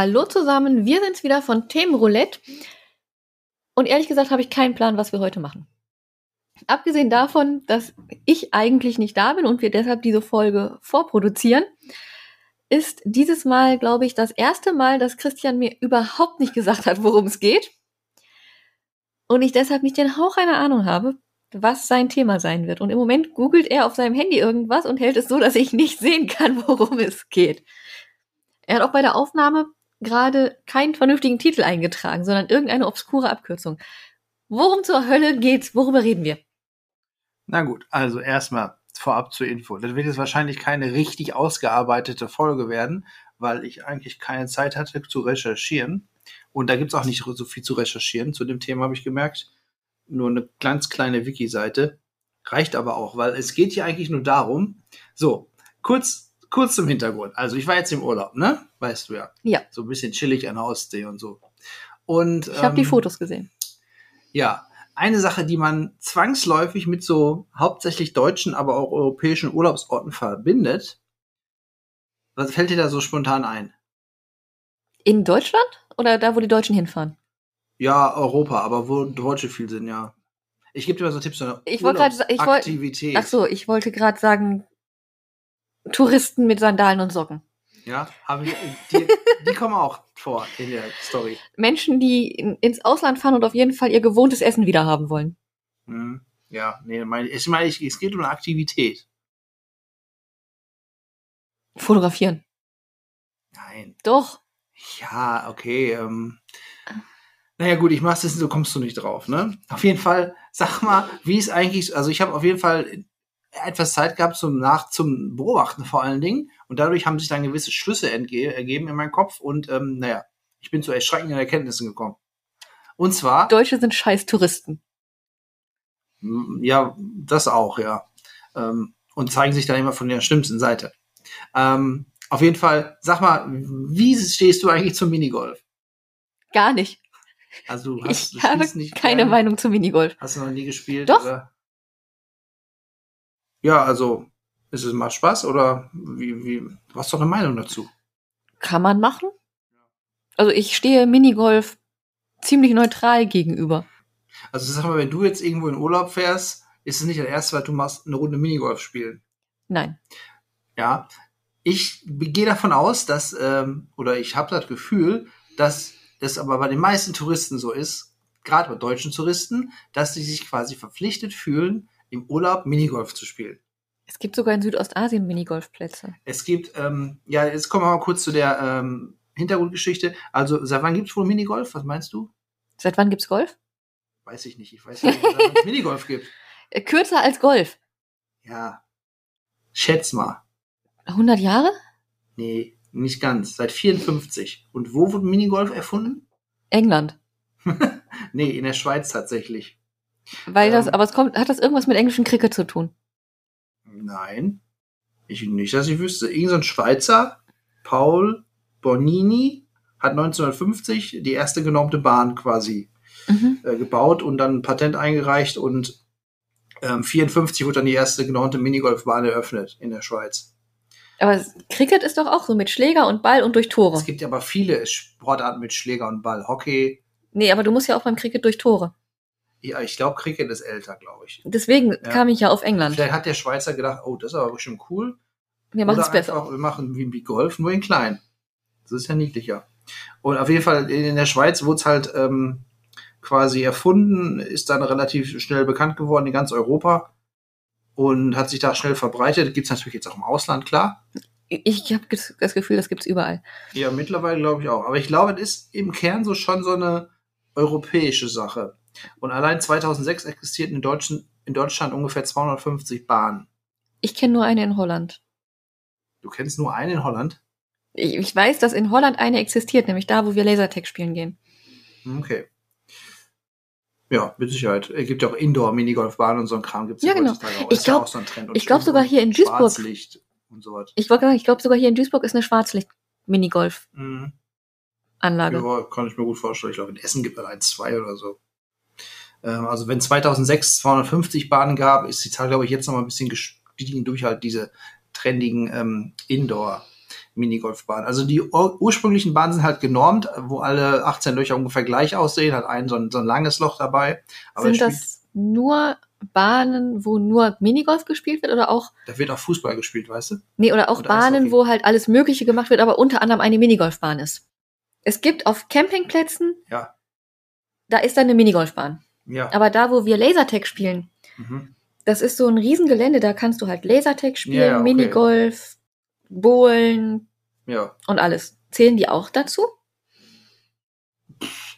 Hallo zusammen, wir sind's wieder von Themenroulette. Und ehrlich gesagt habe ich keinen Plan, was wir heute machen. Abgesehen davon, dass ich eigentlich nicht da bin und wir deshalb diese Folge vorproduzieren, ist dieses Mal, glaube ich, das erste Mal, dass Christian mir überhaupt nicht gesagt hat, worum es geht. Und ich deshalb nicht den Hauch einer Ahnung habe, was sein Thema sein wird. Und im Moment googelt er auf seinem Handy irgendwas und hält es so, dass ich nicht sehen kann, worum es geht. Er hat auch bei der Aufnahme gerade keinen vernünftigen Titel eingetragen, sondern irgendeine obskure Abkürzung. Worum zur Hölle geht's? Worüber reden wir? Na gut, also erstmal vorab zur Info. Das wird jetzt wahrscheinlich keine richtig ausgearbeitete Folge werden, weil ich eigentlich keine Zeit hatte zu recherchieren. Und da gibt's auch nicht so viel zu recherchieren. Zu dem Thema habe ich gemerkt, nur eine ganz kleine Wiki-Seite. Reicht aber auch, weil es geht hier eigentlich nur darum, so, kurz kurz zum Hintergrund. Also ich war jetzt im Urlaub, ne? Weißt du ja. Ja. So ein bisschen chillig an der Ostsee und so. Und Ich habe die ähm, Fotos gesehen. Ja, eine Sache, die man zwangsläufig mit so hauptsächlich deutschen, aber auch europäischen Urlaubsorten verbindet. Was fällt dir da so spontan ein? In Deutschland oder da, wo die Deutschen hinfahren? Ja, Europa, aber wo Deutsche viel sind, ja. Ich gebe dir mal so Tipps. So Ich wollte gerade ich wollt- Aktivität. Ach so, ich wollte gerade sagen, Touristen mit Sandalen und Socken. Ja, haben wir, die, die kommen auch vor in der Story. Menschen, die in, ins Ausland fahren und auf jeden Fall ihr gewohntes Essen wieder haben wollen. Hm. Ja, nee, mein, ich meine, ich, es geht um eine Aktivität. Fotografieren. Nein. Doch. Ja, okay. Ähm, naja, gut, ich mach's jetzt, so kommst du nicht drauf, ne? Auf jeden Fall, sag mal, wie ist eigentlich, also ich habe auf jeden Fall etwas Zeit gehabt zum Nach, zum Beobachten vor allen Dingen und dadurch haben sich dann gewisse Schlüsse entge ergeben in meinem Kopf und ähm, naja, ich bin zu erschreckenden Erkenntnissen gekommen. Und zwar, Deutsche sind scheiß Touristen. m, ja, das auch, ja. Ähm, und zeigen sich dann immer von der schlimmsten Seite. Ähm, auf jeden Fall, sag mal, wie stehst du eigentlich zum Minigolf? Gar nicht. Also du hast Ich du habe keine gern? Meinung zum Minigolf. Hast du noch nie gespielt? Doch. Oder? Ja, also, ist es macht Spaß oder wie, wie, du hast doch eine Meinung dazu? Kann man machen? Also ich stehe Minigolf ziemlich neutral gegenüber. Also sag mal, wenn du jetzt irgendwo in Urlaub fährst, ist es nicht das erste, weil du machst eine Runde Minigolf spielen. Nein. Ja. Ich gehe davon aus, dass, ähm, oder ich habe das Gefühl, dass das aber bei den meisten Touristen so ist, gerade bei deutschen Touristen, dass sie sich quasi verpflichtet fühlen, im Urlaub Minigolf zu spielen. Es gibt sogar in Südostasien Minigolfplätze. Es gibt, ähm, ja, jetzt kommen wir mal kurz zu der ähm, Hintergrundgeschichte. Also, seit wann gibt es wohl Minigolf? Was meinst du? Seit wann gibt's Golf? Weiß ich nicht. Ich weiß nicht, wann es Minigolf gibt. Äh, Kürzer als Golf. Ja. Schätz mal. 100 Jahre? Nee, nicht ganz. Seit 54. Und wo wurde Minigolf erfunden? England. Nee, in der Schweiz tatsächlich. Weil das, Ähm. aber es kommt, hat das irgendwas mit englischen Cricket zu tun? Nein. Ich nicht, dass ich wüsste. Irgend so ein Schweizer, Paul Bonini, hat 1950 die erste genormte Bahn quasi Mhm. äh, gebaut und dann ein Patent eingereicht und ähm, 54 wurde dann die erste genormte Minigolfbahn eröffnet in der Schweiz. Aber Cricket ist doch auch so mit Schläger und Ball und durch Tore. Es gibt ja aber viele Sportarten mit Schläger und Ball. Hockey, Nee, aber du musst ja auch beim Cricket durch Tore. Ja, ich glaube, Cricket ist älter, glaube ich. Deswegen kam ich ja auf England. Vielleicht hat der Schweizer gedacht, oh, das ist aber bestimmt cool. Wir machen es besser. einfach, wir machen wie, wie Golf, nur in klein. Das ist ja niedlicher. Und auf jeden Fall in der Schweiz wurde es halt ähm, quasi erfunden, ist dann relativ schnell bekannt geworden in ganz Europa und hat sich da schnell verbreitet. Gibt's natürlich jetzt auch im Ausland, klar. Ich habe das Gefühl, das gibt's überall. Ja, mittlerweile glaube ich auch. Aber ich glaube, es ist im Kern so schon so eine europäische Sache. Und allein 2006 existierten in, Deutschen, in Deutschland ungefähr 250 Bahnen. Ich kenne nur eine in Holland. Du kennst nur eine in Holland? Ich, ich weiß, dass in Holland eine existiert, nämlich da, wo wir Lasertag spielen gehen. Okay. Ja, mit Sicherheit. Es gibt ja auch Indoor-Minigolfbahnen und so ein Kram gibt's Ja, genau. heutzutage auch. Ich Ist ja so ein Trend. Und ich glaub Schwimmen sogar hier in Duisburg. Schwarzlicht und so was. Ich wollte sagen, ich glaube sogar hier in Duisburg ist eine Schwarzlichtbahn Minigolf-Anlage. Mhm. Ja, kann ich mir gut vorstellen. Ich glaube, in Essen gibt es ein, zwei oder so. Ähm, also wenn 2006 250 Bahnen gab, ist die Zahl, glaube ich, jetzt noch mal ein bisschen gestiegen durch halt diese trendigen ähm, Indoor- Minigolfbahnen. Also die ur ursprünglichen Bahnen sind halt genormt, wo alle 18 Löcher ungefähr gleich aussehen, hat ein so ein, so ein langes Loch dabei. Aber sind das nur Bahnen, wo nur Minigolf gespielt wird oder auch? Da wird auch Fußball gespielt, weißt du? Nee, oder auch oder Bahnen, wo halt alles Mögliche gemacht wird, aber unter anderem eine Minigolfbahn ist. Es gibt auf Campingplätzen, ja. da ist dann eine Minigolfbahn. Ja. Aber da, wo wir Lasertag spielen, mhm. das ist so ein Riesengelände, da kannst du halt Lasertag spielen, ja, okay. Minigolf, Bohlen ja. und alles. Zählen die auch dazu?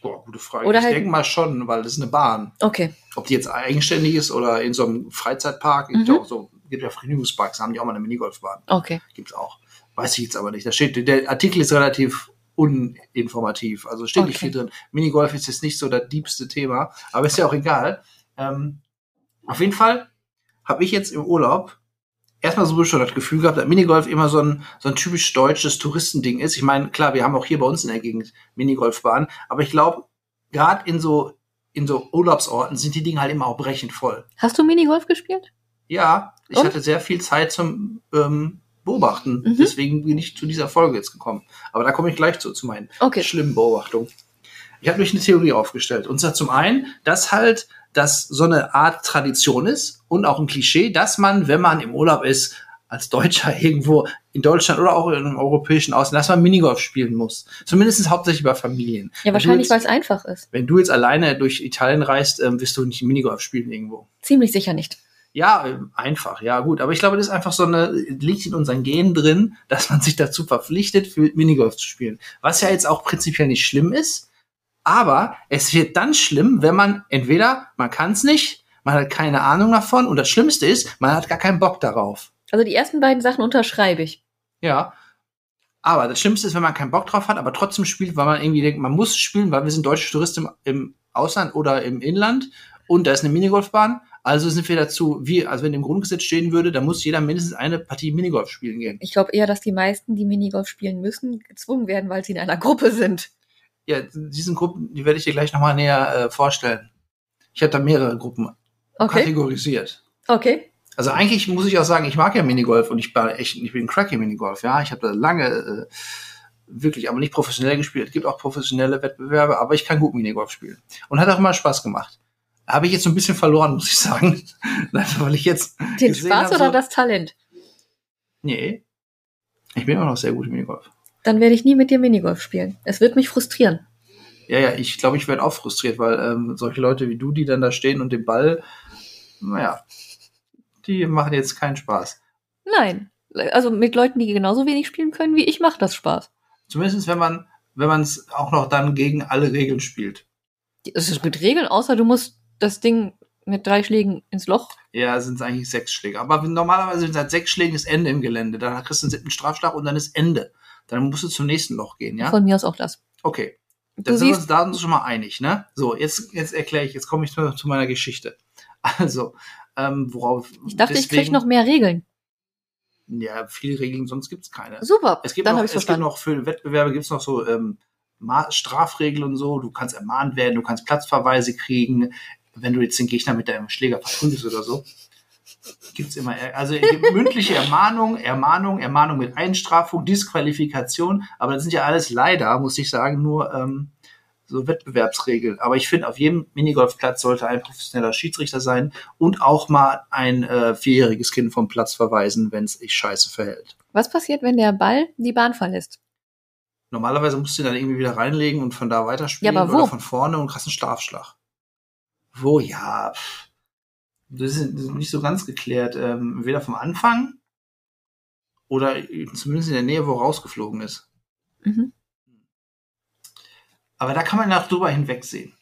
Boah, gute Frage. Oder ich halt denke mal schon, weil das ist eine Bahn. Okay. Ob die jetzt eigenständig ist oder in so einem Freizeitpark, mhm. gibt ja auch so, gibt ja Vergnügungsparks, haben die auch mal eine Minigolfbahn. Okay. Gibt's auch. Weiß ich jetzt aber nicht. Da steht, der Artikel ist relativ uninformativ. Also steht okay. nicht viel drin. Minigolf ist jetzt nicht so das diebste Thema, aber ist ja auch egal. Ähm, auf jeden Fall habe ich jetzt im Urlaub erstmal so schon das Gefühl gehabt, dass Minigolf immer so ein, so ein typisch deutsches Touristending ist. Ich meine, klar, wir haben auch hier bei uns in der Gegend Minigolfbahnen, aber ich glaube, gerade in so, in so Urlaubsorten sind die Dinge halt immer auch brechend voll. Hast du Minigolf gespielt? Ja, ich Und? hatte sehr viel Zeit zum ähm, Beobachten. Mhm. Deswegen bin ich zu dieser Folge jetzt gekommen. Aber da komme ich gleich zu, zu meinen okay. schlimmen Beobachtungen. Ich habe mich eine Theorie aufgestellt. Und zwar zum einen, dass halt das so eine Art Tradition ist und auch ein Klischee, dass man, wenn man im Urlaub ist, als Deutscher irgendwo in Deutschland oder auch in einem europäischen Ausland, dass man Minigolf spielen muss. Zumindest hauptsächlich bei Familien. Ja, wahrscheinlich, weil es einfach ist. Wenn du jetzt alleine durch Italien reist, ähm, wirst du nicht Minigolf spielen irgendwo. Ziemlich sicher nicht. Ja, einfach, ja gut. Aber ich glaube, das ist einfach so eine, liegt in unseren Genen drin, dass man sich dazu verpflichtet, für Minigolf zu spielen. Was ja jetzt auch prinzipiell nicht schlimm ist, aber es wird dann schlimm, wenn man entweder, man kann es nicht, man hat keine Ahnung davon und das Schlimmste ist, man hat gar keinen Bock darauf. Also die ersten beiden Sachen unterschreibe ich. Ja. Aber das Schlimmste ist, wenn man keinen Bock drauf hat, aber trotzdem spielt, weil man irgendwie denkt, man muss spielen, weil wir sind deutsche Touristen im, im Ausland oder im Inland und da ist eine Minigolfbahn. Also sind wir dazu, wie, also wenn im Grundgesetz stehen würde, dann muss jeder mindestens eine Partie Minigolf spielen gehen. Ich glaube eher, dass die meisten, die Minigolf spielen müssen, gezwungen werden, weil sie in einer Gruppe sind. Ja, diesen Gruppen, die werde ich dir gleich nochmal näher äh, vorstellen. Ich habe da mehrere Gruppen okay. kategorisiert. Okay. Also eigentlich muss ich auch sagen, ich mag ja Minigolf und ich bin echt, ich bin cracky Minigolf, ja. Ich habe da lange äh, wirklich, aber nicht professionell gespielt. Es gibt auch professionelle Wettbewerbe, aber ich kann gut Minigolf spielen. Und hat auch immer Spaß gemacht. Habe ich jetzt so ein bisschen verloren, muss ich sagen. Weil ich jetzt. Den Spaß oder so, das Talent? Nee. Ich bin immer noch sehr gut im Minigolf. Dann werde ich nie mit dir Minigolf spielen. Es wird mich frustrieren. Ja, ja, ich glaube, ich werde auch frustriert, weil ähm, solche Leute wie du, die dann da stehen und den Ball, naja, die machen jetzt keinen Spaß. Nein. Also mit Leuten, die genauso wenig spielen können wie ich, macht das Spaß. Zumindest wenn man, wenn man es auch noch dann gegen alle Regeln spielt. Es ist mit Regeln, außer du musst das Ding mit drei Schlägen ins Loch. Ja, sind es eigentlich sechs Schläge. Aber normalerweise sind es halt sechs Schlägen das Ende im Gelände. Dann kriegst du einen siebten Strafschlag und dann ist Ende. Dann musst du zum nächsten Loch gehen, ja? Von mir aus auch das. Okay. Dann sind wir uns da schon mal einig, ne? So, jetzt, jetzt erkläre ich, jetzt komme ich zu, zu, meiner Geschichte. Also, ähm, worauf. Ich dachte, deswegen, ich kriege noch mehr Regeln. Ja, viele Regeln, sonst gibt's keine. Super. Es gibt dann noch, es gibt noch für Wettbewerbe gibt's noch so ähm, Strafregeln und so. Du kannst ermahnt werden, du kannst Platzverweise kriegen, wenn du jetzt den Gegner mit deinem Schläger verprügelst oder so gibt's immer, also mündliche Ermahnung, Ermahnung, Ermahnung mit Einstrafung, Disqualifikation, aber das sind ja alles leider, muss ich sagen, nur ähm, so Wettbewerbsregeln. Aber ich finde, auf jedem Minigolfplatz sollte ein professioneller Schiedsrichter sein und auch mal ein äh, vierjähriges Kind vom Platz verweisen, wenn es sich scheiße verhält. Was passiert, wenn der Ball die Bahn verlässt? Normalerweise musst du ihn dann irgendwie wieder reinlegen und von da weiterspielen ja, aber wo? oder von vorne und einen Strafschlag. Wo? Ja, pff das ist nicht so ganz geklärt. Ähm, weder vom Anfang oder zumindest in der Nähe, wo rausgeflogen ist. Mhm. Aber da kann man auch drüber hinwegsehen.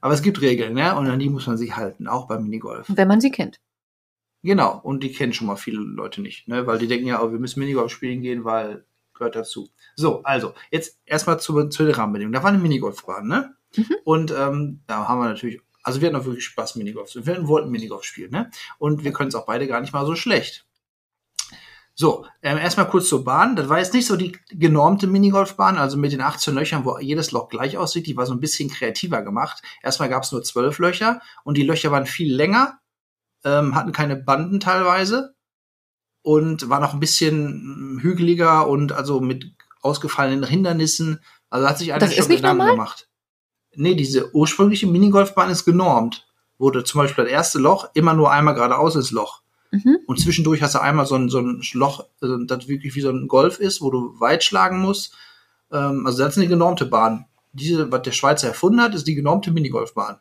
Aber es gibt Regeln, ne? Und an die muss man sich halten, auch beim Minigolf. Wenn man sie kennt. Genau, und die kennen schon mal viele Leute nicht, ne? Weil die denken ja, oh, wir müssen Minigolf spielen gehen, weil gehört dazu. So, also, jetzt erstmal zu, zu den Rahmenbedingungen. Da war eine Minigolfbahn, ne? Mhm. Und ähm, da haben wir natürlich also wir hatten auch wirklich Spaß, Minigolf. Wir wollten Minigolf spielen, ne? Und wir können es auch beide gar nicht mal so schlecht. So, ähm, erstmal kurz zur Bahn. Das war jetzt nicht so die genormte Minigolfbahn, also mit den 18 Löchern, wo jedes Loch gleich aussieht. Die war so ein bisschen kreativer gemacht. Erstmal gab es nur zwölf Löcher und die Löcher waren viel länger, ähm, hatten keine Banden teilweise und waren auch ein bisschen mm, hügeliger und also mit ausgefallenen Hindernissen. Also hat sich ist schon nicht Gedanken normal? gemacht. Nee, diese ursprüngliche Minigolfbahn ist genormt. Wurde zum Beispiel das erste Loch immer nur einmal geradeaus ins Loch. Mhm. Und zwischendurch hast du einmal so ein, so ein Loch, äh, das wirklich wie so ein Golf ist, wo du weit schlagen musst. Ähm, also das ist eine genormte Bahn. Diese, was der Schweizer erfunden hat, ist die genormte Minigolfbahn.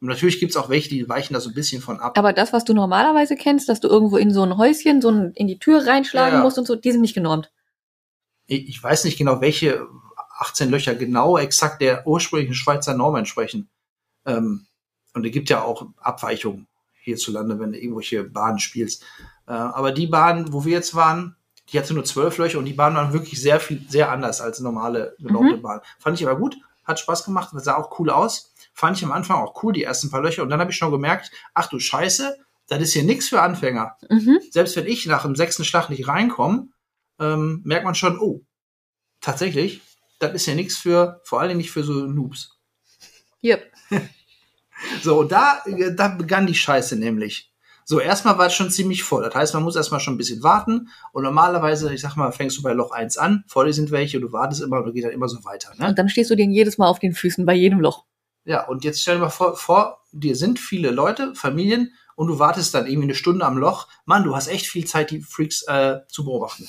Und natürlich gibt's auch welche, die weichen da so ein bisschen von ab. Aber das, was du normalerweise kennst, dass du irgendwo in so ein Häuschen, so ein, in die Tür reinschlagen Ja, ja. musst und so, die sind nicht genormt. Ich, ich weiß nicht genau, welche 18 Löcher genau exakt der ursprünglichen Schweizer Norm entsprechen. Ähm, und es gibt ja auch Abweichungen hierzulande, wenn du irgendwelche Bahnen spielst. Äh, aber die Bahn, wo wir jetzt waren, die hatte nur zwölf Löcher und die Bahn waren wirklich sehr viel, sehr anders als normale genormte Bahn. Fand ich aber gut, hat Spaß gemacht, sah auch cool aus. Fand ich am Anfang auch cool, die ersten paar Löcher. Und dann habe ich schon gemerkt, ach du Scheiße, das ist hier nichts für Anfänger. Mhm. Selbst wenn ich nach dem sechsten Schlag nicht reinkomme, ähm, merkt man schon, oh, tatsächlich, das ist ja nichts für, vor allen Dingen nicht für so Noobs. Yep. So, da, da begann die Scheiße nämlich. So, erstmal war es schon ziemlich voll. Das heißt, man muss erstmal schon ein bisschen warten. Und normalerweise, ich sag mal, fängst du bei Loch 1 an, vor dir sind welche, und du wartest immer und du geht dann immer so weiter. Ne? Und dann stehst du denen jedes Mal auf den Füßen bei jedem Loch. Ja, und jetzt stell dir mal vor, vor dir sind viele Leute, Familien, und du wartest dann irgendwie eine Stunde am Loch. Mann, du hast echt viel Zeit, die Freaks äh, zu beobachten.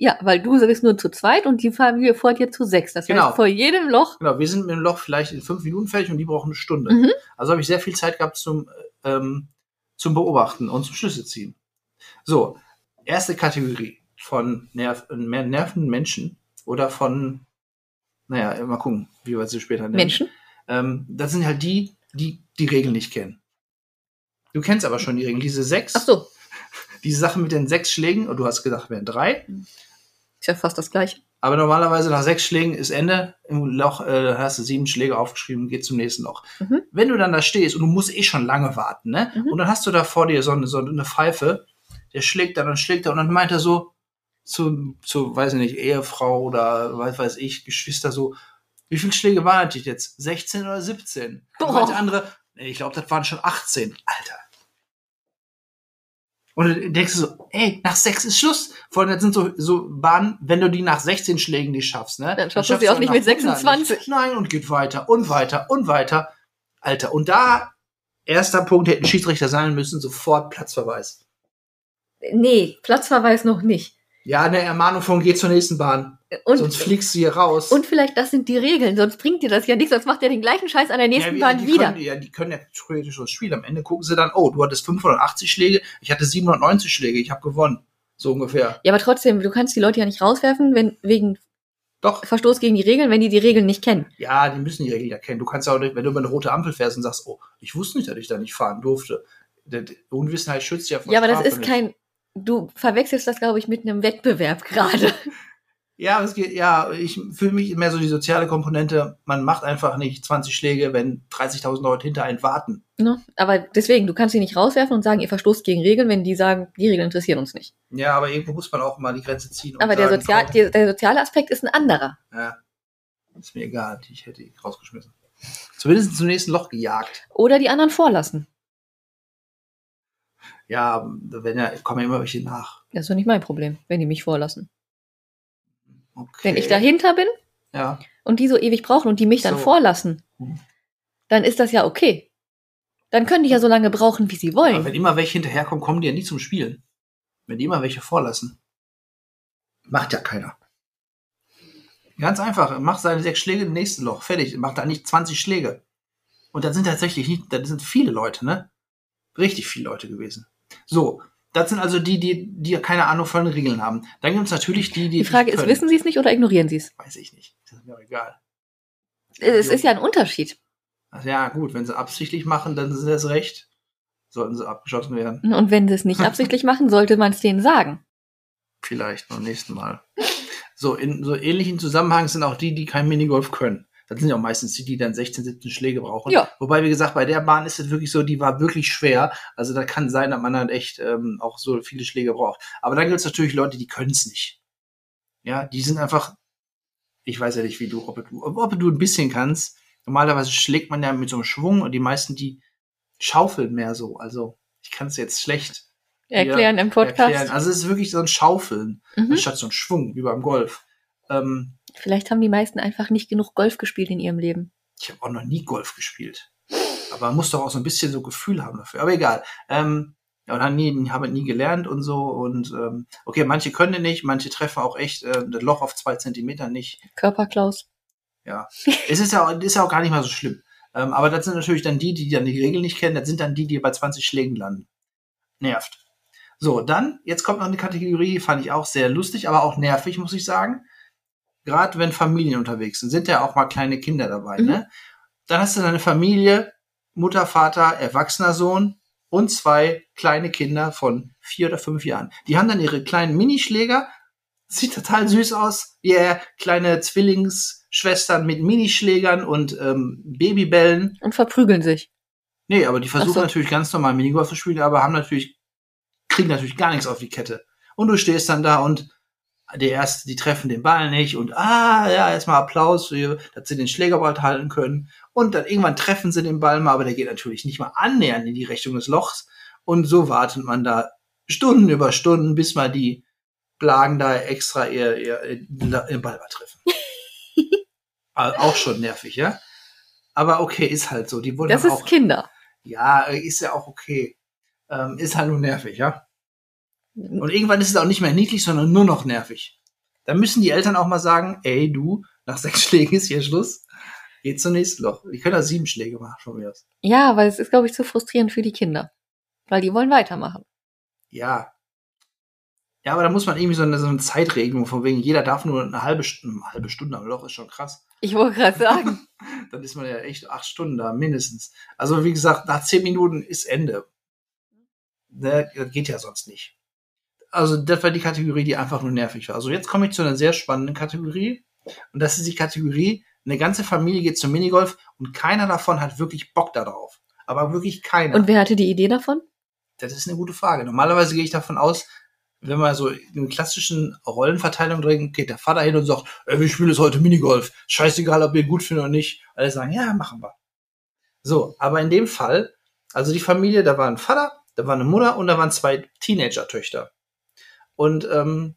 Ja, weil du bist nur zu zweit und die Familie vor dir zu sechs. Das Genau. heißt, vor jedem Loch. Genau, wir sind mit dem Loch vielleicht in fünf Minuten fertig und die brauchen eine Stunde. Mhm. Also habe ich sehr viel Zeit gehabt zum, äh, ähm, zum Beobachten und zum Schlüsse ziehen. So, erste Kategorie von Nerv nervenden Menschen oder von, naja, mal gucken, wie wir sie später nennen. Menschen. Ähm, das sind halt die, die die Regeln nicht kennen. Du kennst aber schon die Regeln. Diese sechs, Ach so, diese Sache mit den sechs Schlägen, und du hast gedacht, wären drei. Ist ja fast das gleiche. Aber normalerweise nach sechs Schlägen ist Ende. Im Loch äh, hast du sieben Schläge aufgeschrieben, geht zum nächsten Loch. Mhm. Wenn du dann da stehst und du musst eh schon lange warten, ne? Mhm. Und dann hast du da vor dir so eine, so eine Pfeife, der schlägt dann und schlägt er und dann meint er so zu, zu, weiß ich nicht, Ehefrau oder was weiß ich, Geschwister so, wie viele Schläge waren das jetzt? 16 oder 17? Und Boah. der andere, nee, ich glaube, das waren schon 18. Alter. Und dann denkst du so, ey, nach sechs ist Schluss. Vor allem, das sind so, so Bahnen, wenn du die nach 16 Schlägen nicht schaffst, ne? Dann schaffst du sie auch nicht mit 100 26. Nicht. Nein, und geht weiter und weiter und weiter. Alter, und da, erster Punkt, hätten Schiedsrichter sein müssen, sofort Platzverweis. Nee, Platzverweis noch nicht. Ja, eine Ermahnung von geh zur nächsten Bahn. Und, Sonst fliegst du hier raus. und vielleicht das sind die Regeln, sonst bringt dir das ja nichts, sonst macht er den gleichen Scheiß an der nächsten ja, Bahn wieder. Können, ja, die können ja theoretisch das Spiel. Am Ende gucken sie dann, oh, du hattest 580 Schläge, ich hatte 790 Schläge, ich habe gewonnen. So ungefähr. Ja, aber trotzdem, du kannst die Leute ja nicht rauswerfen, wenn wegen Doch, Verstoß gegen die Regeln, wenn die die Regeln nicht kennen. ja, die müssen die Regeln ja kennen. Du kannst ja auch nicht, wenn du über eine rote Ampel fährst und sagst, oh, ich wusste nicht, dass ich da nicht fahren durfte. Unwissenheit schützt ja vor Ja, aber das ist nicht. kein. Du verwechselst das, glaube ich, mit einem Wettbewerb gerade. Ja, es geht, ja, ich fühle mich mehr so die soziale Komponente. Man macht einfach nicht 20 Schläge, wenn 30.000 Leute hinter einen warten. Ne? Aber deswegen, du kannst sie nicht rauswerfen und sagen, ihr verstoßt gegen Regeln, wenn die sagen, die Regeln interessieren uns nicht. Ja, aber irgendwo muss man auch mal die Grenze ziehen. Aber der, sagen, Sozial, der, der soziale Aspekt ist ein anderer. Ja, ist mir egal, ich hätte ihn rausgeschmissen. Zumindest zum nächsten Loch gejagt. Oder die anderen vorlassen. Ja, wenn ja, kommen ja immer welche nach. Das ist doch nicht mein Problem, wenn die mich vorlassen. Okay. Wenn ich dahinter bin Ja, und die so ewig brauchen und die mich dann So. vorlassen, Hm. dann ist das ja okay. Dann können die ja so lange brauchen, wie sie aber wollen. wenn immer welche hinterherkommen, kommen die ja nicht zum Spielen. Wenn die immer welche vorlassen. Macht ja keiner. Ganz einfach, macht seine sechs Schläge im nächsten Loch. Fertig. Macht da nicht 20 Schläge. Und das sind tatsächlich nicht, das sind viele Leute, ne? Richtig viele Leute gewesen. So, das sind also die, die, die keine Ahnung von den Regeln haben. Dann gibt es natürlich die, die. Die Frage ist, können. wissen sie es nicht oder ignorieren sie es? Weiß ich nicht. Das ist mir auch egal. Es ist ja ein Unterschied. Also ja, gut, wenn sie absichtlich machen, dann ist das recht. Sollten sie abgeschossen werden. Und wenn sie es nicht absichtlich machen, sollte man es denen sagen. Vielleicht beim nächsten Mal. So, in so ähnlichen Zusammenhang sind auch die, die kein Minigolf können. Das sind ja auch meistens die, die dann 16, 17 Schläge brauchen. Ja. Wobei, wie gesagt, bei der Bahn ist es wirklich so, die war wirklich schwer. Also da kann sein, dass man dann echt ähm, auch so viele Schläge braucht. Aber dann gibt es natürlich Leute, die können es nicht. Ja, die sind einfach, ich weiß ja nicht, wie du, ob du, ob du ein bisschen kannst. Normalerweise schlägt man ja mit so einem Schwung und die meisten, die schaufeln mehr so. Also ich kann es jetzt schlecht Erklären im Podcast. erklären. Also es ist wirklich so ein Schaufeln, Mhm. anstatt so ein Schwung, wie beim Golf. Ähm, Vielleicht haben die meisten einfach nicht genug Golf gespielt in ihrem Leben. ich habe auch noch nie Golf gespielt. Aber man muss doch auch so ein bisschen so Gefühl haben dafür. Aber egal. Ähm, ja, und haben nie, haben nie gelernt und so. Und ähm, okay, manche können nicht, manche treffen auch echt äh, das Loch auf zwei Zentimeter nicht. Körperklaus. Ja. es ist ja, auch- ist ja auch gar nicht mal so schlimm. Ähm, aber das sind natürlich dann die, die dann die Regeln nicht kennen. Das sind dann die, die bei 20 Schlägen landen. Nervt. So, dann, jetzt kommt noch eine Kategorie, fand ich auch sehr lustig, aber auch nervig, muss ich sagen. Gerade wenn Familien unterwegs sind, sind ja auch mal kleine Kinder dabei, Mhm. ne? Dann hast du deine Familie, Mutter, Vater, erwachsener Sohn und zwei kleine Kinder von vier oder fünf Jahren. Die haben dann ihre kleinen Minischläger. Sieht total süß aus. Yeah, kleine Zwillingsschwestern mit Minischlägern und ähm, Babybällen. Und verprügeln sich. Nee, aber die versuchen so. natürlich ganz normal Minigolf zu spielen, aber haben natürlich, kriegen natürlich gar nichts auf die Kette. Und du stehst dann da und der erste, die treffen den Ball nicht und ah, ja, erstmal Applaus, für, dass sie den Schläger bald halten können. Und dann irgendwann treffen sie den Ball mal, aber der geht natürlich nicht mal annähernd in die Richtung des Lochs. Und so wartet man da Stunden über Stunden, bis mal die Blagen da extra ihr, ihr, ihren Ball mal treffen. Also auch schon nervig, ja? Aber okay, ist halt so. Die wollen Das ist auch Kinder. ja, ist ja auch okay. Ähm, ist halt nur nervig, ja. Und irgendwann ist es auch nicht mehr niedlich, sondern nur noch nervig. Da müssen die Eltern auch mal sagen, ey du, nach sechs Schlägen ist hier Schluss. Geht zum nächsten Loch. Die können da sieben Schläge machen, von mir aus. Ja, weil es ist, glaube ich, zu frustrierend für die Kinder. Weil die wollen weitermachen. Ja. Ja, aber da muss man irgendwie so eine, so eine Zeitregelung von wegen, jeder darf nur eine halbe Stunde, eine halbe Stunde am Loch, ist schon krass. Ich wollte gerade sagen. Dann ist man ja echt acht Stunden da, mindestens. Also wie gesagt, nach zehn Minuten ist Ende. Ne, Das geht ja sonst nicht. Also das war die Kategorie, die einfach nur nervig war. Also jetzt komme ich zu einer sehr spannenden Kategorie. Und das ist die Kategorie, eine ganze Familie geht zum Minigolf und keiner davon hat wirklich Bock darauf. Aber wirklich keiner. Und wer hatte die Idee davon? Das ist eine gute Frage. Normalerweise gehe ich davon aus, wenn man so in klassischen Rollenverteilung drin geht der Vater hin und sagt, ey, wir spielen jetzt heute Minigolf. Scheißegal, ob ihr gut findet oder nicht. Alle sagen, ja, machen wir. So, aber in dem Fall, also die Familie, da war ein Vater, da war eine Mutter und da waren zwei Teenager-Töchter. Und ähm,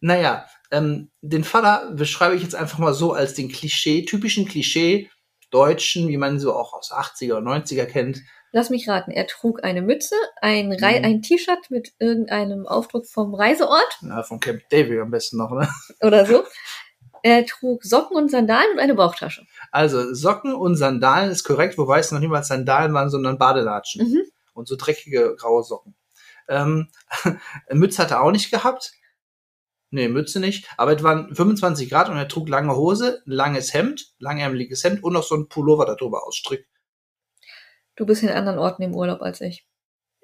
naja, ähm, den Vater beschreibe ich jetzt einfach mal so als den Klischee, typischen Klischee Deutschen, wie man so auch aus 80er oder 90er kennt. Lass mich raten. Er trug eine Mütze, ein, Rei Mhm. ein T-Shirt mit irgendeinem Aufdruck vom Reiseort Na, von Camp David am besten noch, ne? oder so. Er trug Socken und Sandalen und eine Bauchtasche. Also Socken und Sandalen ist korrekt, wobei es noch niemals Sandalen waren, sondern Badelatschen Mhm. und so dreckige graue Socken. Ähm, Mütze hat er auch nicht gehabt. Nee, Mütze nicht. Aber es waren 25 Grad und er trug lange Hose, langes Hemd, langärmeliges Hemd und noch so ein Pullover darüber aus Strick. Du bist in anderen Orten im Urlaub als ich.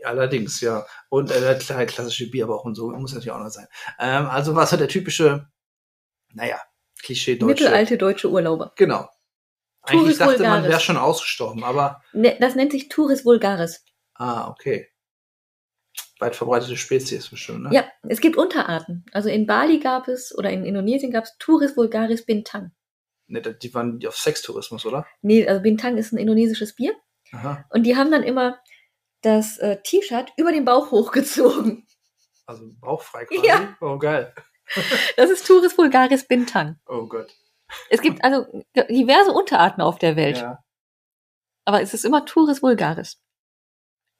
Allerdings, ja. Und äh, der klar, klassische Bierbauch und so muss natürlich auch noch sein. Ähm, also war so der typische, naja, Klischee deutsche. Mittelalte deutsche Urlauber. Genau. Eigentlich Turis dachte man, vulgaris. wäre schon ausgestorben, aber Ne, das nennt sich Turis vulgaris. Ah, okay. Weit verbreitete Spezies bestimmt, ne? Ja, es gibt Unterarten. Also in Bali gab es, oder in Indonesien gab es Turis vulgaris Bintang. Ne, die waren auf Sextourismus, oder? Nee, also Bintang ist ein indonesisches Bier. Aha. Und die haben dann immer das äh, T-Shirt über den Bauch hochgezogen. Also bauchfrei quasi. Ja. Oh, geil. Das ist Turis vulgaris Bintang. Oh Gott. Es gibt also diverse Unterarten auf der Welt. Ja. Aber es ist immer Turis vulgaris.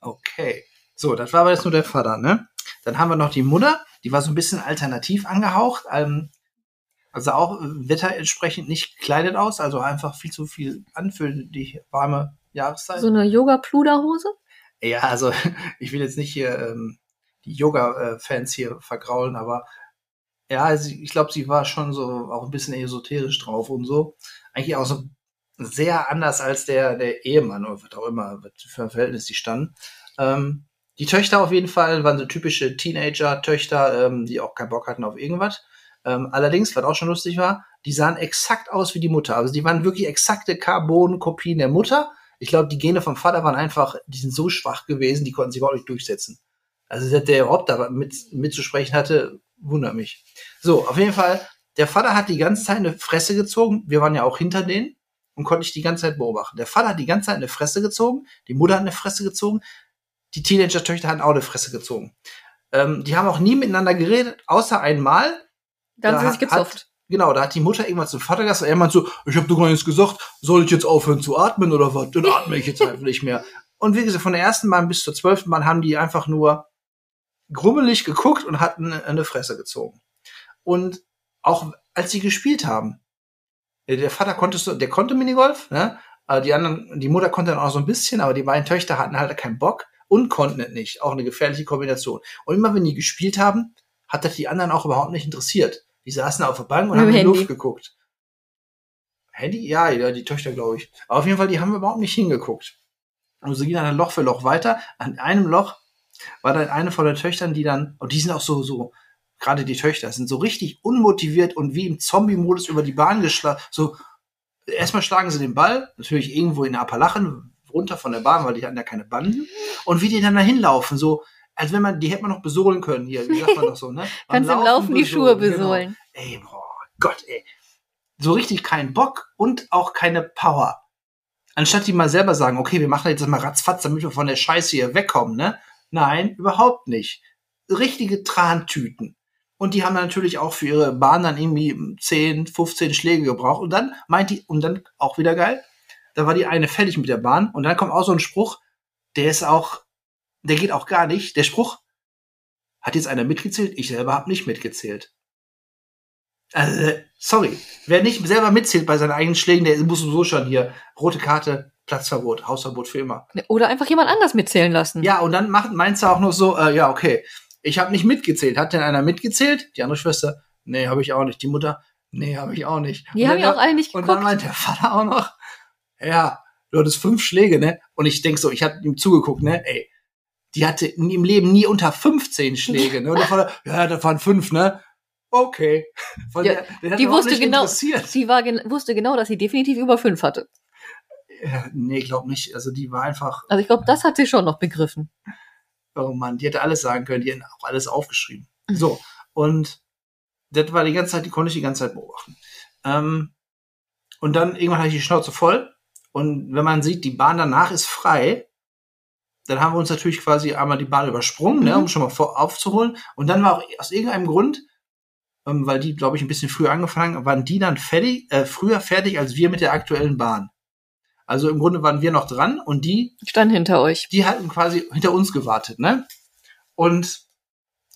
Okay. So, das war aber jetzt nur der Vater, ne? Dann haben wir noch die Mutter, die war so ein bisschen alternativ angehaucht. Ähm, also auch äh, wetterentsprechend nicht gekleidet aus, also einfach viel zu viel an für die warme Jahreszeit. So eine Yoga-Pluderhose. Ja, also ich will jetzt nicht hier ähm, die Yoga-Fans hier vergraulen, aber ja, sie, ich glaube, sie war schon so auch ein bisschen esoterisch drauf und so. Eigentlich auch so sehr anders als der, der Ehemann oder was auch immer, was für ein Verhältnis die standen. Ähm, die Töchter auf jeden Fall waren so typische Teenager-Töchter, ähm, die auch keinen Bock hatten auf irgendwas. Ähm, allerdings, was auch schon lustig war, die sahen exakt aus wie die Mutter. Also die waren wirklich exakte Carbon-Kopien der Mutter. Ich glaube, die Gene vom Vater waren einfach, die sind so schwach gewesen, die konnten sich überhaupt nicht durchsetzen. Also dass der überhaupt da mit, mitzusprechen hatte, wundert mich. So, auf jeden Fall, der Vater hat die ganze Zeit eine Fresse gezogen. Wir waren ja auch hinter denen und konnte ich die ganze Zeit beobachten. Der Vater hat die ganze Zeit eine Fresse gezogen, die Mutter hat eine Fresse gezogen, die Teenager-Töchter hatten auch eine Fresse gezogen. Ähm, die haben auch nie miteinander geredet, außer einmal. Dann Da sind sie gezopft. Hat, genau, da hat die Mutter irgendwann zum Vater gesagt, er meint so, ich habe doch gar nichts gesagt, soll ich jetzt aufhören zu atmen oder was? Dann atme ich jetzt einfach nicht mehr. Und wie gesagt, von der ersten Bahn bis zur zwölften Bahn haben die einfach nur grummelig geguckt und hatten eine Fresse gezogen. Und auch als sie gespielt haben, äh, der Vater konnte so, der konnte Minigolf, ne? Aber die anderen, die Mutter konnte dann auch so ein bisschen, aber die beiden Töchter hatten halt keinen Bock und konnten es nicht. Auch eine gefährliche Kombination. Und immer wenn die gespielt haben, hat das die anderen auch überhaupt nicht interessiert. Die saßen auf der Bank und Mit haben in die. Luft geguckt. Handy? Ja, ja, die Töchter, glaube ich. Aber auf jeden Fall, die haben überhaupt nicht hingeguckt. Und so ging dann Loch für Loch weiter. An einem Loch war dann eine von den Töchtern, die dann, und die sind auch so, so, gerade die Töchter, sind so richtig unmotiviert und wie im Zombie-Modus über die Bahn geschlagen. So, erstmal schlagen sie den Ball, natürlich irgendwo in Appalachen, runter von der Bahn, weil die hatten ja keine Banden. Und wie die dann da hinlaufen, so, als wenn man, die hätte man noch besohlen können hier, wie sagt man doch so, ne? Kannst im Laufen die Schuhe besohlen, genau. besohlen. Ey, boah, Gott, ey. So richtig keinen Bock und auch keine Power. Anstatt die mal selber sagen, okay, wir machen jetzt mal ratzfatz, damit wir von der Scheiße hier wegkommen, ne? Nein, überhaupt nicht. Richtige Trantüten. Und die haben natürlich auch für ihre Bahn dann irgendwie 10, 15 Schläge gebraucht. Und dann meint die, und dann auch wieder geil, da war die eine fertig mit der Bahn. Und dann kommt auch so ein Spruch, der ist auch, der geht auch gar nicht. Der Spruch, hat jetzt einer mitgezählt? Ich selber habe nicht mitgezählt. Also, sorry. Wer nicht selber mitzählt bei seinen eigenen Schlägen, der muss sowieso schon hier rote Karte, Platzverbot, Hausverbot für immer. Oder einfach jemand anders mitzählen lassen. Ja, und dann macht, meinst du auch noch so, äh, ja, okay, ich habe nicht mitgezählt. Hat denn einer mitgezählt? Die andere Schwester, nee, habe ich auch nicht. Die Mutter, nee, habe ich auch nicht. Die Und haben ja auch alle nicht Und geguckt. dann meint der Vater auch noch, ja, du hattest fünf Schläge, ne? Und ich denk so, ich hatte ihm zugeguckt, ne? Ey, die hatte ihrem Leben nie unter 15 Schläge, ne? Und der Vater, ja, das waren fünf, ne? Okay. Von Ja, der, der die wusste genau-. Sie war gen wusste genau, dass sie definitiv über fünf hatte. Ja, nee, glaub nicht. Also die war einfach, Also ich glaube, das hat sie schon noch begriffen. oh Mann, die hätte alles sagen können, die hätten auch alles aufgeschrieben. Mhm. So, und das war die ganze Zeit, die konnte ich die ganze Zeit beobachten. Ähm, und dann irgendwann hatte ich die Schnauze voll. Und wenn man sieht, die Bahn danach ist frei, dann haben wir uns natürlich quasi einmal die Bahn übersprungen, ne, Mhm. um schon mal vor, aufzuholen. Und dann war auch aus irgendeinem Grund, ähm, weil die, glaube ich, ein bisschen früher angefangen haben, waren die dann fertig, äh, früher fertig als wir mit der aktuellen Bahn. Also im Grunde waren wir noch dran und die stand hinter euch. die hatten quasi hinter uns gewartet, ne? Und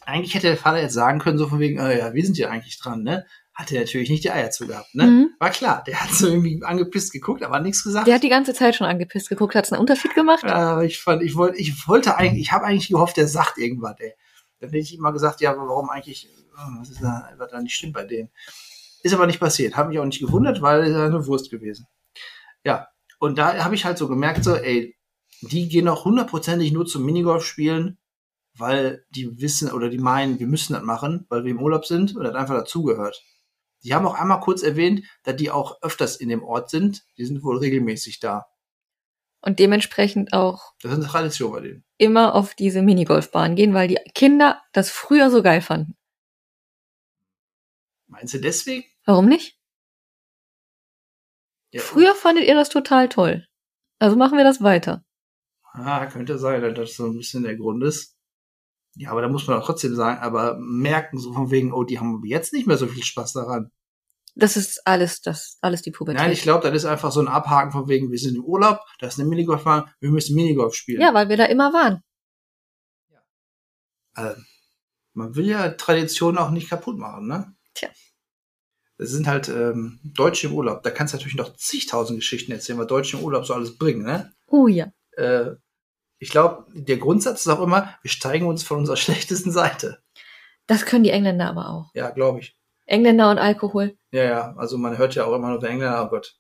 eigentlich hätte der Vater jetzt sagen können, so von wegen, äh, ja, wir sind ja eigentlich dran, ne? Hat er natürlich nicht die Eier zu gehabt, ne? Mhm. War klar, der hat so irgendwie angepisst geguckt, aber hat nichts gesagt. Der hat die ganze Zeit schon angepisst geguckt. Hat es einen Unterschied gemacht? äh, ich fand, ich wollte, ich wollte eigentlich, ich habe eigentlich gehofft, der sagt irgendwas, ey. Dann hätte ich immer gesagt, ja, aber warum eigentlich, äh, was ist da, was da nicht stimmt bei denen? Ist aber nicht passiert. Hat mich auch nicht gewundert, weil es ist eine Wurst gewesen. Ja. Und da habe ich halt so gemerkt, so, ey, die gehen auch hundertprozentig nur zum Minigolf spielen, weil die wissen oder die meinen, wir müssen das machen, weil wir im Urlaub sind und das einfach dazugehört. Die haben auch einmal kurz erwähnt, dass die auch öfters in dem Ort sind. Die sind wohl regelmäßig da. Und dementsprechend auch Das ist eine Tradition bei denen. immer auf diese Minigolfbahn gehen, weil die Kinder das früher so geil fanden. Meinst du deswegen? Warum nicht? Ja, Früher fandet ihr das total toll. Also machen wir das weiter. Ah, könnte sein, dass das so ein bisschen der Grund ist. Ja, aber da muss man auch trotzdem sagen, aber merken so von wegen, oh, die haben jetzt nicht mehr so viel Spaß daran. Das ist alles, das, alles die Pubertät. Nein, ich glaube, das ist einfach so ein Abhaken von wegen, wir sind im Urlaub, da ist eine Minigolfbahn, wir müssen Minigolf spielen. ja, weil wir da immer waren. Äh, man will ja Traditionen auch nicht kaputt machen, ne? Tja. Das sind halt ähm, Deutsche im Urlaub. Da kannst du natürlich noch zigtausend Geschichten erzählen, was Deutsche im Urlaub so alles bringen, ne? Oh ja. Äh, ich glaube, der Grundsatz ist auch immer, wir steigen uns von unserer schlechtesten Seite. Das können die Engländer aber auch. Ja, glaube ich. Engländer und Alkohol. Ja, ja, also man hört ja auch immer nur der Engländer, oh Gott.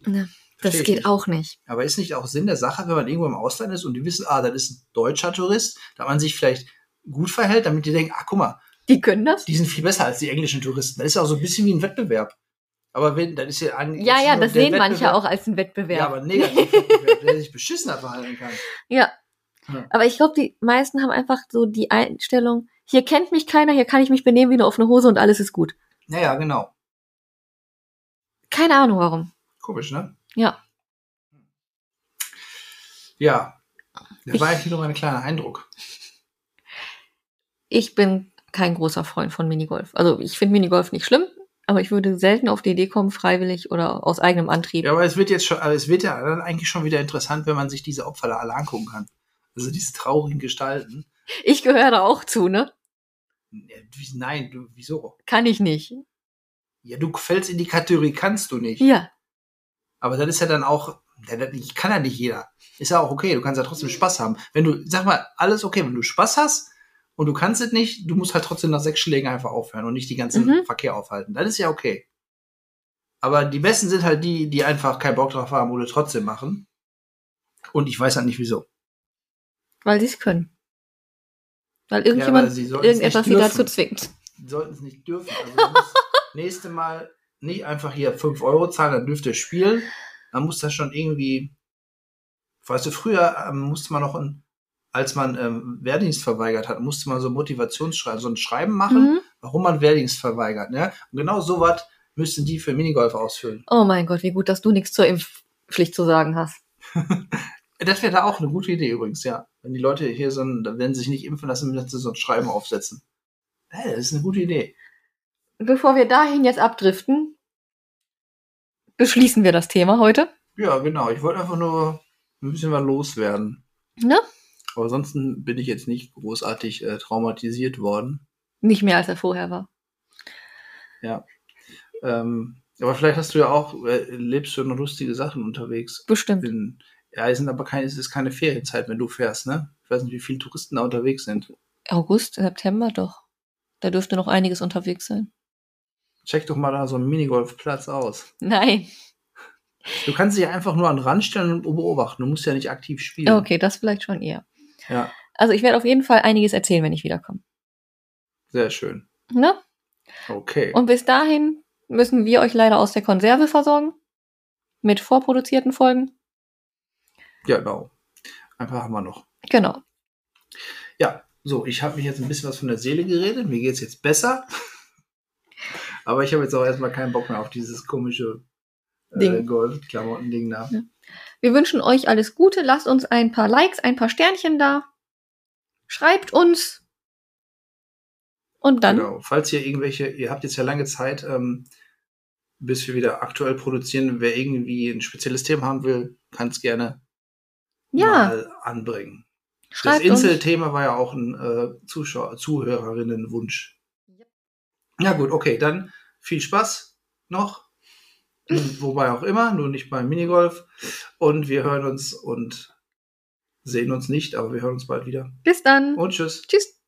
Ne, das geht nicht. auch nicht. Aber ist nicht auch Sinn der Sache, wenn man irgendwo im Ausland ist und die wissen, ah, das ist ein deutscher Tourist, da man sich vielleicht gut verhält, damit die denken, ah, guck mal, Die können das? die sind viel besser als die englischen Touristen. Das ist ja auch so ein bisschen wie ein Wettbewerb. Aber wenn, dann ist ja eigentlich. Ja, ja, das sehen manche Wettbewerb- auch als einen Wettbewerb. Ja, aber negativ, der sich beschissener verhalten kann. Ja. Ja. Aber ich glaube, die meisten haben einfach so die Einstellung, hier kennt mich keiner, hier kann ich mich benehmen wie eine offene Hose und alles ist gut. Naja, genau. Keine Ahnung warum. Komisch, ne? Ja. Ja. Das Ich- war eigentlich nur mein kleiner Eindruck. Ich bin kein großer Freund von Minigolf. Also ich finde Minigolf nicht schlimm, aber ich würde selten auf die Idee kommen, freiwillig oder aus eigenem Antrieb. Ja, aber es wird jetzt schon, aber es wird ja dann eigentlich schon wieder interessant, wenn man sich diese Opfer da alle angucken kann. Also diese traurigen Gestalten. Ich gehöre da auch zu, ne? Nein, du, wieso? Kann ich nicht. Ja, du fällst in die Kategorie, kannst du nicht. Ja. Aber das ist ja dann auch, kann ja nicht jeder. Ist ja auch okay, du kannst ja trotzdem Spaß haben. Wenn du, sag mal, alles okay, wenn du Spaß hast und du kannst es nicht, du musst halt trotzdem nach sechs Schlägen einfach aufhören und nicht die ganzen Mhm. Verkehr aufhalten. Das ist ja okay. Aber die Besten sind halt die, die einfach keinen Bock drauf haben oder trotzdem machen. Und ich weiß halt nicht wieso. Weil sie es können. Weil Ja, irgendjemand weil sie sollten es irgendetwas sie dazu zwingt. Die sollten es nicht dürfen. Also nächste Mal nicht einfach hier 5 Euro zahlen, dann dürft ihr spielen. Man muss das schon irgendwie. Weißt du, früher ähm, musste man noch, ein, als man ähm, Wehrdienst verweigert hat, musste man so Motivationsschreiben, so ein Schreiben machen, Mhm. warum man Wehrdienst verweigert. Ne? Und genau sowas müssten die für Minigolf ausfüllen. Oh mein Gott, wie gut, dass du nichts zur Impfpflicht zu sagen hast. Das wäre da auch eine gute Idee übrigens, ja. Wenn die Leute hier so ein, wenn sie sich nicht impfen lassen, müssen sie so ein Schreiben aufsetzen. Hey, das ist eine gute Idee. Bevor wir dahin jetzt abdriften, beschließen wir das Thema heute. Ja, genau. Ich wollte einfach nur ein bisschen was loswerden. Ne? Aber ansonsten bin ich jetzt nicht großartig äh, traumatisiert worden. Nicht mehr als er vorher war. Ähm, aber vielleicht hast du ja auch, äh, lebst du noch lustige Sachen unterwegs. Bestimmt. In, ja, es sind aber keine, es ist keine Ferienzeit, wenn du fährst, ne? Ich weiß nicht, wie viele Touristen da unterwegs sind. August, September doch. Da dürfte noch einiges unterwegs sein. Check doch mal da so einen Minigolfplatz aus. Nein. Du kannst dich einfach nur an den Rand stellen und beobachten. Du musst ja nicht aktiv spielen. Okay, das vielleicht schon eher. Ja, Also ich werde auf jeden Fall einiges erzählen, wenn ich wiederkomme. sehr schön. Ne? Okay. Und bis dahin müssen wir euch leider aus der Konserve versorgen. Mit vorproduzierten Folgen. ja, genau. Ein paar haben wir noch. Genau. Ja, so, ich habe mich jetzt ein bisschen was von der Seele geredet. Mir geht's jetzt besser. Aber ich habe jetzt auch erstmal keinen Bock mehr auf dieses komische äh, Ding. Goldklamotten-Ding da. Ja. Wir wünschen euch alles Gute. Lasst uns ein paar Likes, ein paar Sternchen da. Schreibt uns. Und dann, Genau. Falls ihr irgendwelche, ihr habt jetzt ja lange Zeit, ähm, bis wir wieder aktuell produzieren, wer irgendwie ein spezielles Thema haben will, kann es gerne ja, mal anbringen. Das schreibt uns. Insel-Thema war ja auch ein äh, Zuschauer, Zuhörerinnenwunsch. Ja. Ja gut, okay, dann viel Spaß noch. Wobei auch immer, nur nicht beim Minigolf. Und wir hören uns und sehen uns nicht, aber wir hören uns bald wieder. Bis dann. Und tschüss. Tschüss.